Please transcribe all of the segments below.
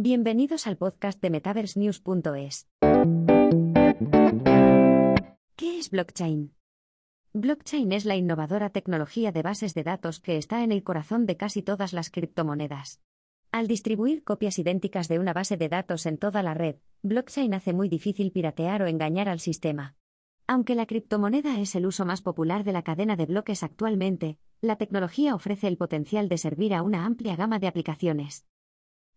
Bienvenidos al podcast de MetaverseNews.es. ¿Qué es blockchain? Blockchain es la innovadora tecnología de bases de datos que está en el corazón de casi todas las criptomonedas. Al distribuir copias idénticas de una base de datos en toda la red, blockchain hace muy difícil piratear o engañar al sistema. Aunque la criptomoneda es el uso más popular de la cadena de bloques actualmente, la tecnología ofrece el potencial de servir a una amplia gama de aplicaciones.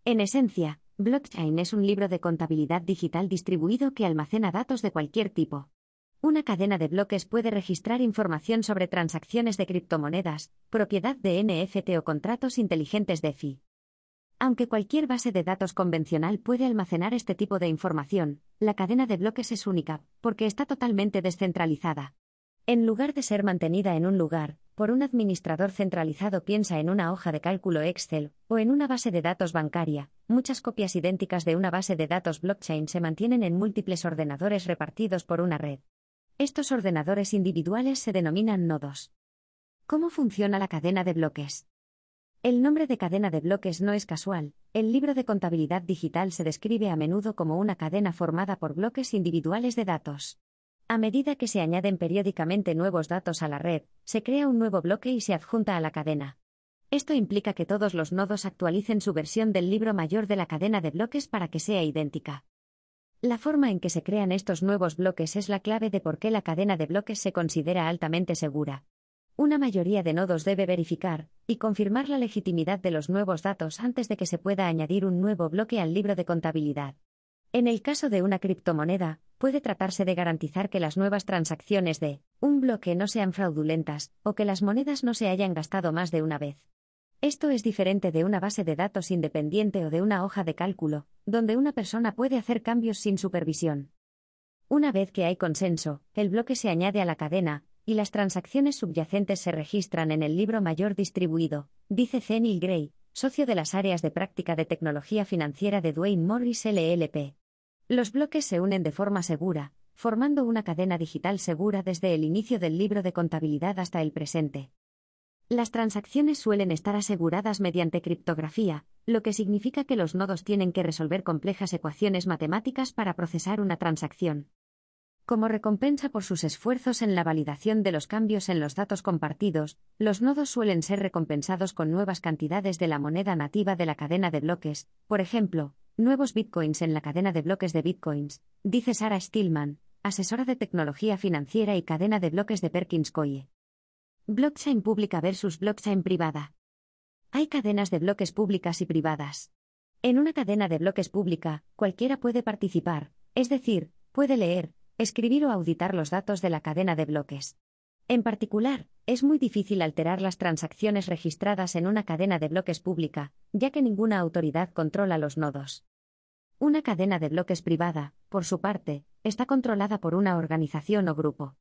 En esencia, blockchain es un libro de contabilidad digital distribuido que almacena datos de cualquier tipo. Una cadena de bloques puede registrar información sobre transacciones de criptomonedas, propiedad de NFT o contratos inteligentes DeFi. Aunque cualquier base de datos convencional puede almacenar este tipo de información, la cadena de bloques es única, porque está totalmente descentralizada. En lugar de ser mantenida en un lugar, por un administrador centralizado piensa en una hoja de cálculo Excel, o en una base de datos bancaria, muchas copias idénticas de una base de datos blockchain se mantienen en múltiples ordenadores repartidos por una red. Estos ordenadores individuales se denominan nodos. ¿Cómo funciona la cadena de bloques? El nombre de cadena de bloques no es casual, el libro de contabilidad digital se describe a menudo como una cadena formada por bloques individuales de datos. A medida que se añaden periódicamente nuevos datos a la red, se crea un nuevo bloque y se adjunta a la cadena. Esto implica que todos los nodos actualicen su versión del libro mayor de la cadena de bloques para que sea idéntica. La forma en que se crean estos nuevos bloques es la clave de por qué la cadena de bloques se considera altamente segura. Una mayoría de nodos debe verificar y confirmar la legitimidad de los nuevos datos antes de que se pueda añadir un nuevo bloque al libro de contabilidad. En el caso de una criptomoneda, puede tratarse de garantizar que las nuevas transacciones de un bloque no sean fraudulentas, o que las monedas no se hayan gastado más de una vez. Esto es diferente de una base de datos independiente o de una hoja de cálculo, donde una persona puede hacer cambios sin supervisión. Una vez que hay consenso, el bloque se añade a la cadena, y las transacciones subyacentes se registran en el libro mayor distribuido, dice Zenil Gray, socio de las áreas de práctica de tecnología financiera de Dwayne Morris LLP. Los bloques se unen de forma segura, formando una cadena digital segura desde el inicio del libro de contabilidad hasta el presente. Las transacciones suelen estar aseguradas mediante criptografía, lo que significa que los nodos tienen que resolver complejas ecuaciones matemáticas para procesar una transacción. Como recompensa por sus esfuerzos en la validación de los cambios en los datos compartidos, los nodos suelen ser recompensados con nuevas cantidades de la moneda nativa de la cadena de bloques, por ejemplo, nuevos bitcoins en la cadena de bloques de bitcoins, dice Sarah Stillman, asesora de tecnología financiera y cadena de bloques de Perkins Coie. Blockchain pública versus blockchain privada. Hay cadenas de bloques públicas y privadas. En una cadena de bloques pública, cualquiera puede participar, es decir, puede leer, escribir o auditar los datos de la cadena de bloques. En particular, es muy difícil alterar las transacciones registradas en una cadena de bloques pública, ya que ninguna autoridad controla los nodos. Una cadena de bloques privada, por su parte, está controlada por una organización o grupo.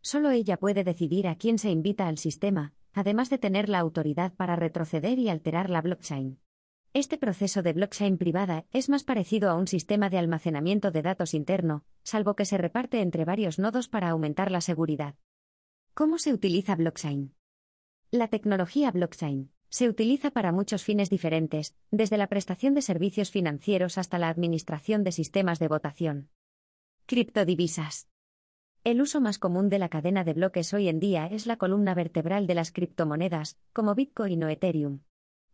Solo ella puede decidir a quién se invita al sistema, además de tener la autoridad para retroceder y alterar la blockchain. Este proceso de blockchain privada es más parecido a un sistema de almacenamiento de datos interno, salvo que se reparte entre varios nodos para aumentar la seguridad. ¿Cómo se utiliza blockchain? La tecnología blockchain se utiliza para muchos fines diferentes, desde la prestación de servicios financieros hasta la administración de sistemas de votación. Criptodivisas. El uso más común de la cadena de bloques hoy en día es la columna vertebral de las criptomonedas, como Bitcoin o Ethereum.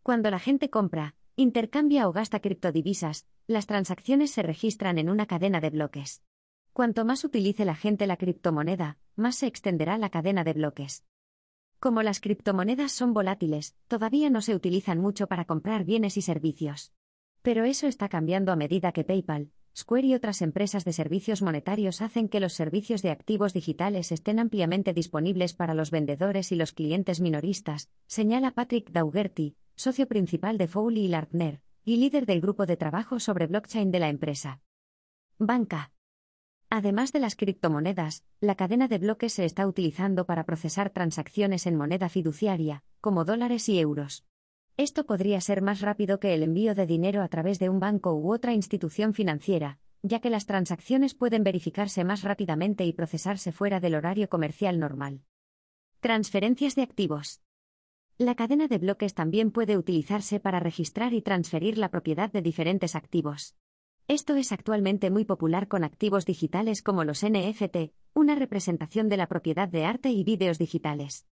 Cuando la gente compra, intercambia o gasta criptodivisas, las transacciones se registran en una cadena de bloques. Cuanto más utilice la gente la criptomoneda, más se extenderá la cadena de bloques. Como las criptomonedas son volátiles, todavía no se utilizan mucho para comprar bienes y servicios. Pero eso está cambiando a medida que PayPal, Square y otras empresas de servicios monetarios hacen que los servicios de activos digitales estén ampliamente disponibles para los vendedores y los clientes minoristas, señala Patrick Daugherty, socio principal de Foley y Lardner, y líder del grupo de trabajo sobre blockchain de la empresa. Banca. Además de las criptomonedas, la cadena de bloques se está utilizando para procesar transacciones en moneda fiduciaria, como dólares y euros. Esto podría ser más rápido que el envío de dinero a través de un banco u otra institución financiera, ya que las transacciones pueden verificarse más rápidamente y procesarse fuera del horario comercial normal. Transferencias de activos. La cadena de bloques también puede utilizarse para registrar y transferir la propiedad de diferentes activos. Esto es actualmente muy popular con activos digitales como los NFT, una representación de la propiedad de arte y vídeos digitales.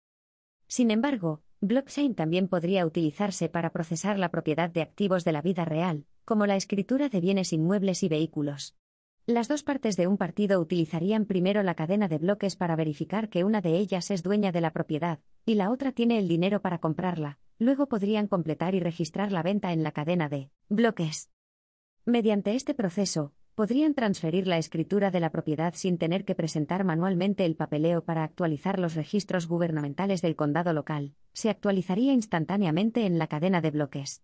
Sin embargo, blockchain también podría utilizarse para procesar la propiedad de activos de la vida real, como la escritura de bienes inmuebles y vehículos. Las dos partes de un partido utilizarían primero la cadena de bloques para verificar que una de ellas es dueña de la propiedad, y la otra tiene el dinero para comprarla, luego podrían completar y registrar la venta en la cadena de bloques. Mediante este proceso, podrían transferir la escritura de la propiedad sin tener que presentar manualmente el papeleo para actualizar los registros gubernamentales del condado local, se actualizaría instantáneamente en la cadena de bloques.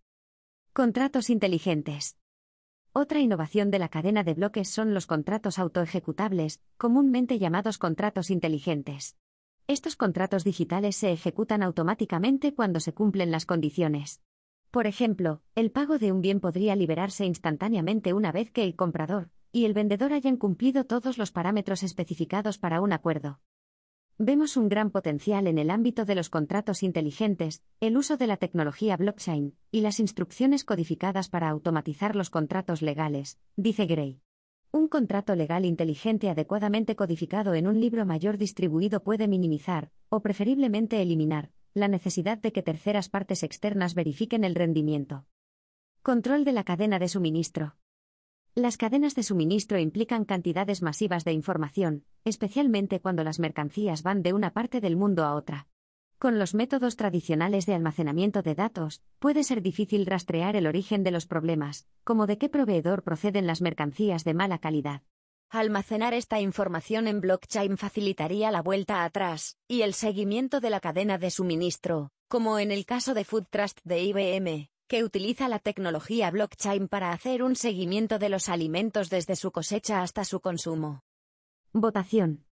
Contratos inteligentes. Otra innovación de la cadena de bloques son los contratos autoejecutables, comúnmente llamados contratos inteligentes. Estos contratos digitales se ejecutan automáticamente cuando se cumplen las condiciones. Por ejemplo, el pago de un bien podría liberarse instantáneamente una vez que el comprador y el vendedor hayan cumplido todos los parámetros especificados para un acuerdo. Vemos un gran potencial en el ámbito de los contratos inteligentes, el uso de la tecnología blockchain y las instrucciones codificadas para automatizar los contratos legales, dice Gray. Un contrato legal inteligente adecuadamente codificado en un libro mayor distribuido puede minimizar, o preferiblemente eliminar, la necesidad de que terceras partes externas verifiquen el rendimiento. Control de la cadena de suministro. Las cadenas de suministro implican cantidades masivas de información, especialmente cuando las mercancías van de una parte del mundo a otra. Con los métodos tradicionales de almacenamiento de datos, puede ser difícil rastrear el origen de los problemas, como de qué proveedor proceden las mercancías de mala calidad. Almacenar esta información en blockchain facilitaría la vuelta atrás y el seguimiento de la cadena de suministro, como en el caso de Food Trust de IBM, que utiliza la tecnología blockchain para hacer un seguimiento de los alimentos desde su cosecha hasta su consumo. Votación.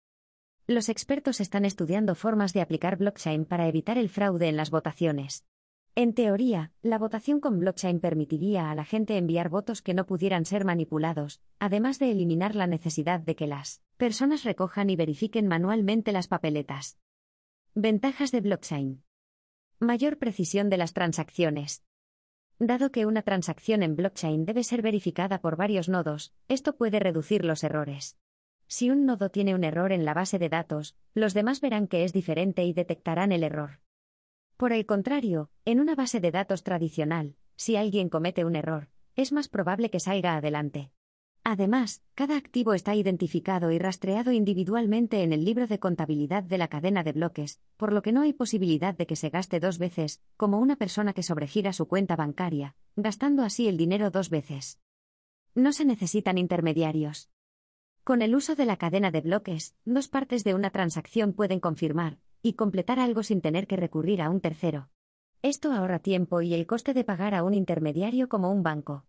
Los expertos están estudiando formas de aplicar blockchain para evitar el fraude en las votaciones. En teoría, la votación con blockchain permitiría a la gente enviar votos que no pudieran ser manipulados, además de eliminar la necesidad de que las personas recojan y verifiquen manualmente las papeletas. Ventajas de blockchain. Mayor precisión de las transacciones. Dado que una transacción en blockchain debe ser verificada por varios nodos, esto puede reducir los errores. Si un nodo tiene un error en la base de datos, los demás verán que es diferente y detectarán el error. Por el contrario, en una base de datos tradicional, si alguien comete un error, es más probable que salga adelante. Además, cada activo está identificado y rastreado individualmente en el libro de contabilidad de la cadena de bloques, por lo que no hay posibilidad de que se gaste dos veces, como una persona que sobregira su cuenta bancaria, gastando así el dinero dos veces. No se necesitan intermediarios. Con el uso de la cadena de bloques, dos partes de una transacción pueden confirmar, y completar algo sin tener que recurrir a un tercero. Esto ahorra tiempo y el coste de pagar a un intermediario como un banco.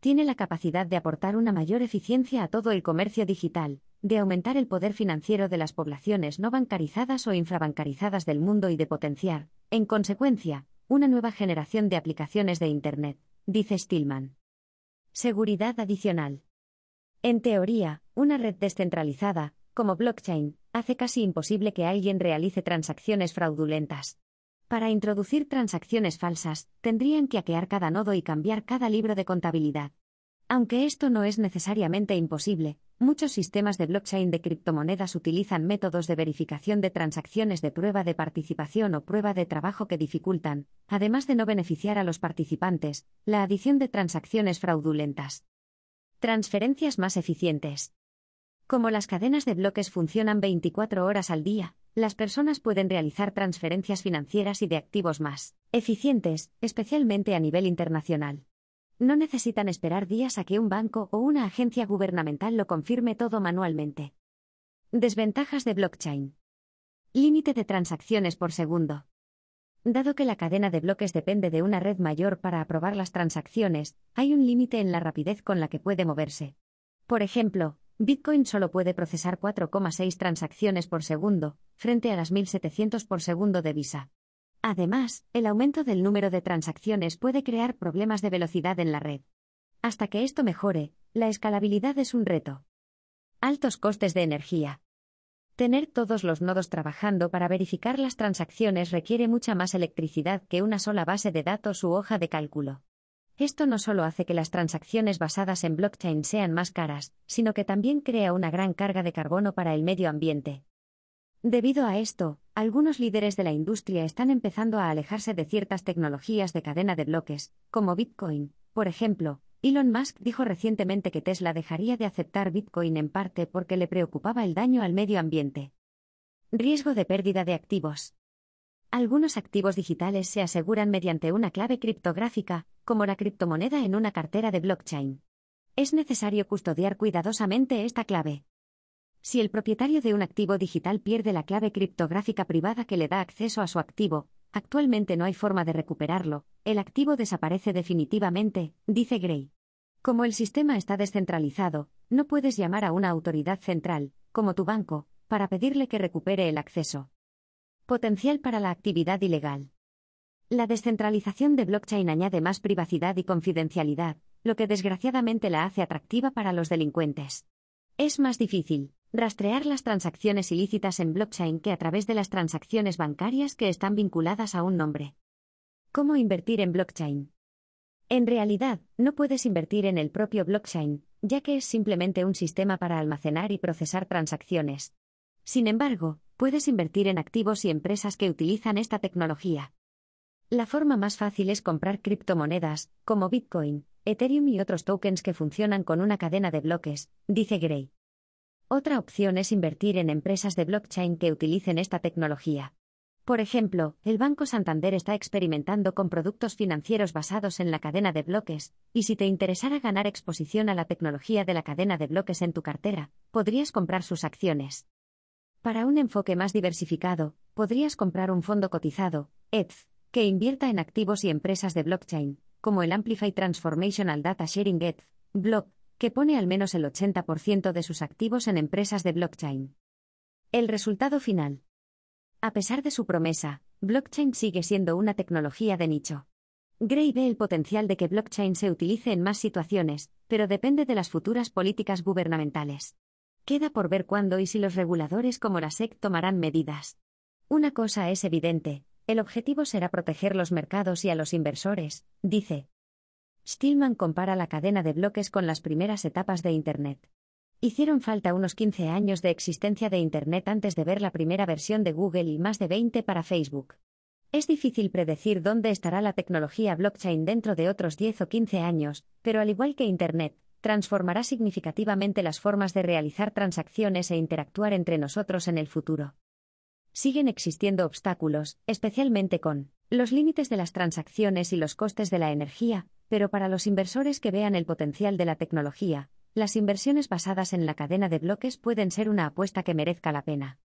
Tiene la capacidad de aportar una mayor eficiencia a todo el comercio digital, de aumentar el poder financiero de las poblaciones no bancarizadas o infrabancarizadas del mundo y de potenciar, en consecuencia, una nueva generación de aplicaciones de Internet, dice Stillman. Seguridad adicional. En teoría, una red descentralizada, como blockchain, hace casi imposible que alguien realice transacciones fraudulentas. Para introducir transacciones falsas, tendrían que hackear cada nodo y cambiar cada libro de contabilidad. Aunque esto no es necesariamente imposible, muchos sistemas de blockchain de criptomonedas utilizan métodos de verificación de transacciones de prueba de participación o prueba de trabajo que dificultan, además de no beneficiar a los participantes, la adición de transacciones fraudulentas. Transferencias más eficientes. Como las cadenas de bloques funcionan 24 horas al día, las personas pueden realizar transferencias financieras y de activos más eficientes, especialmente a nivel internacional. No necesitan esperar días a que un banco o una agencia gubernamental lo confirme todo manualmente. Desventajas de blockchain. Límite de transacciones por segundo. Dado que la cadena de bloques depende de una red mayor para aprobar las transacciones, hay un límite en la rapidez con la que puede moverse. Por ejemplo, Bitcoin solo puede procesar 4,6 transacciones por segundo, frente a las 1700 por segundo de Visa. Además, el aumento del número de transacciones puede crear problemas de velocidad en la red. Hasta que esto mejore, la escalabilidad es un reto. Altos costes de energía. Tener todos los nodos trabajando para verificar las transacciones requiere mucha más electricidad que una sola base de datos u hoja de cálculo. Esto no solo hace que las transacciones basadas en blockchain sean más caras, sino que también crea una gran carga de carbono para el medio ambiente. Debido a esto, algunos líderes de la industria están empezando a alejarse de ciertas tecnologías de cadena de bloques, como Bitcoin. Por ejemplo, Elon Musk dijo recientemente que Tesla dejaría de aceptar Bitcoin en parte porque le preocupaba el daño al medio ambiente. Riesgo de pérdida de activos. Algunos activos digitales se aseguran mediante una clave criptográfica, como la criptomoneda en una cartera de blockchain. Es necesario custodiar cuidadosamente esta clave. Si el propietario de un activo digital pierde la clave criptográfica privada que le da acceso a su activo, actualmente no hay forma de recuperarlo, el activo desaparece definitivamente, dice Gray. Como el sistema está descentralizado, no puedes llamar a una autoridad central, como tu banco, para pedirle que recupere el acceso. Potencial para la actividad ilegal. La descentralización de blockchain añade más privacidad y confidencialidad, lo que desgraciadamente la hace atractiva para los delincuentes. Es más difícil rastrear las transacciones ilícitas en blockchain que a través de las transacciones bancarias que están vinculadas a un nombre. ¿Cómo invertir en blockchain? En realidad, no puedes invertir en el propio blockchain, ya que es simplemente un sistema para almacenar y procesar transacciones. Sin embargo, puedes invertir en activos y empresas que utilizan esta tecnología. La forma más fácil es comprar criptomonedas, como Bitcoin, Ethereum y otros tokens que funcionan con una cadena de bloques, dice Gray. Otra opción es invertir en empresas de blockchain que utilicen esta tecnología. Por ejemplo, el Banco Santander está experimentando con productos financieros basados en la cadena de bloques, y si te interesara ganar exposición a la tecnología de la cadena de bloques en tu cartera, podrías comprar sus acciones. Para un enfoque más diversificado, podrías comprar un fondo cotizado, ETH, que invierta en activos y empresas de blockchain, como el Amplify Transformational Data Sharing ETH, Block, que pone al menos el 80% de sus activos en empresas de blockchain. El resultado final. A pesar de su promesa, blockchain sigue siendo una tecnología de nicho. Gray ve el potencial de que blockchain se utilice en más situaciones, pero depende de las futuras políticas gubernamentales. Queda por ver cuándo y si los reguladores como la SEC tomarán medidas. Una cosa es evidente, el objetivo será proteger los mercados y a los inversores, dice. Stillman compara la cadena de bloques con las primeras etapas de Internet. Hicieron falta unos 15 años de existencia de Internet antes de ver la primera versión de Google y más de 20 para Facebook. Es difícil predecir dónde estará la tecnología blockchain dentro de otros 10 o 15 años, pero al igual que Internet, transformará significativamente las formas de realizar transacciones e interactuar entre nosotros en el futuro siguen existiendo obstáculos, especialmente con los límites de las transacciones y los costes de la energía, pero para los inversores que vean el potencial de la tecnología, las inversiones basadas en la cadena de bloques pueden ser una apuesta que merezca la pena.